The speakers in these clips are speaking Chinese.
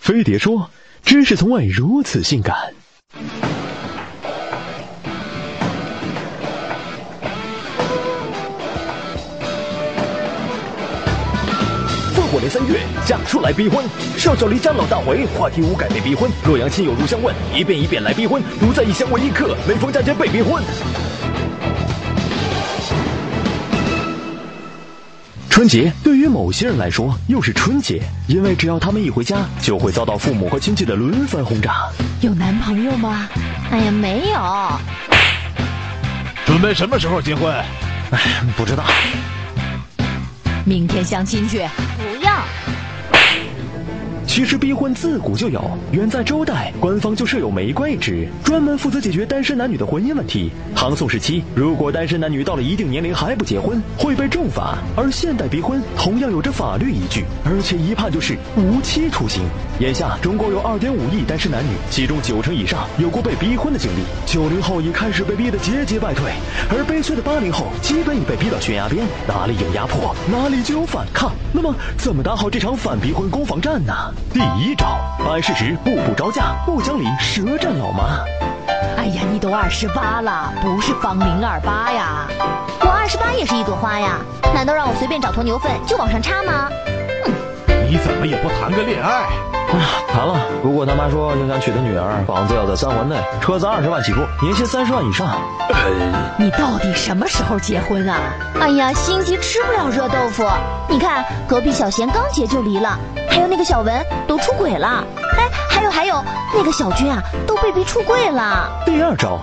飞碟说：“知识从未如此性感。”烽火连三月，嫁出来逼婚。少小离家老大回，话题无改被逼婚。洛阳亲友如相问，一遍一遍来逼婚。独在异乡为异客，每逢佳节被逼婚。春节对于某些人来说又是春节，因为只要他们一回家，就会遭到父母和亲戚的轮番轰炸。有男朋友吗？哎呀，没有。准备什么时候结婚？哎，不知道。明天相亲去。其实逼婚自古就有，远在周代，官方就设有媒官一职，专门负责解决单身男女的婚姻问题。唐宋时期，如果单身男女到了一定年龄还不结婚，会被重罚；而现代逼婚同样有着法律依据，而且一判就是无期徒刑。眼下，中国有二点五亿单身男女，其中九成以上有过被逼婚的经历。九零后已开始被逼得节节败退，而悲催的八零后基本已被逼到悬崖边，哪里有压迫，哪里就有反抗。那么，怎么打好这场反逼婚攻防战呢？第一招，摆事实，步步招架，不讲理，舌战老妈。哎呀，你都二十八了，不是芳龄二八呀。我二十八也是一朵花呀，难道让我随便找坨牛粪就往上插吗？哼，你怎么也不谈个恋爱？啊，谈了。不过他妈说要想娶她女儿，房子要在三环内，车子二十万起步，年薪三十万以上。你到底什么时候结婚啊？哎呀，心急吃不了热豆腐。你看隔壁小贤刚结就离了，还有那个小文都出轨了。哎，还有还有，那个小军啊都被逼出柜了。第二招。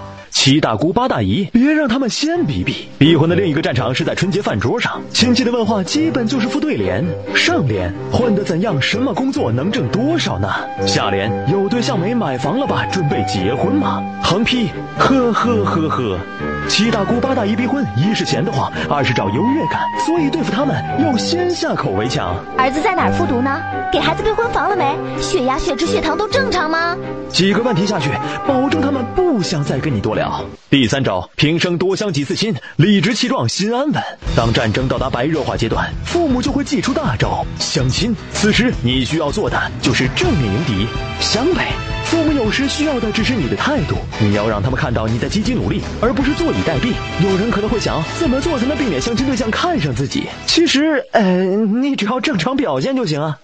七大姑八大姨，别让他们先比比。逼婚的另一个战场是在春节饭桌上，亲戚的问话基本就是副对联。上联混得怎样？什么工作能挣多少呢？下联有对象没？买房了吧？准备结婚吗？横批呵呵呵呵。七大姑八大姨逼婚，一是闲得慌，二是找优越感，所以对付他们要先下口为强。儿子在哪儿复读呢？给孩子备婚房了没？血压、血脂、血糖都正常吗？几个问题下去，保证他们不想再跟你多聊。第三招，平生多相几次亲，理直气壮，心安稳。当战争到达白热化阶段，父母就会祭出大招相亲。此时你需要做的就是正面迎敌，湘北。父母有时需要的只是你的态度，你要让他们看到你在积极努力，而不是坐以待毙。有人可能会想，怎么做才能避免相亲对象看上自己？其实，呃，你只要正常表现就行啊。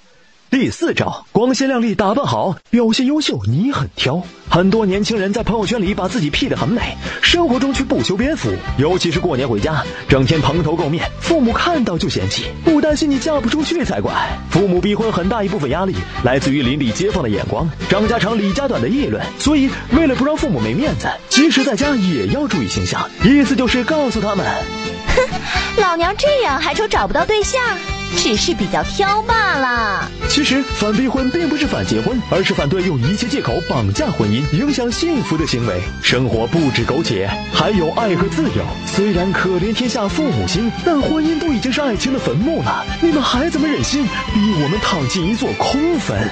第四招，光鲜亮丽，打扮好，表现优秀，你很挑。很多年轻人在朋友圈里把自己 P 得很美，生活中却不修边幅，尤其是过年回家，整天蓬头垢面，父母看到就嫌弃，不担心你嫁不出去才怪。父母逼婚很大一部分压力来自于邻里街坊的眼光，张家长李家短的议论，所以为了不让父母没面子，即使在家也要注意形象。意思就是告诉他们，哼，老娘这样还愁找不到对象。只是比较挑罢了。其实反逼婚并不是反结婚，而是反对用一切借口绑架婚姻、影响幸福的行为。生活不止苟且，还有爱和自由。虽然可怜天下父母心，但婚姻都已经是爱情的坟墓了，你们还怎么忍心逼我们躺进一座空坟？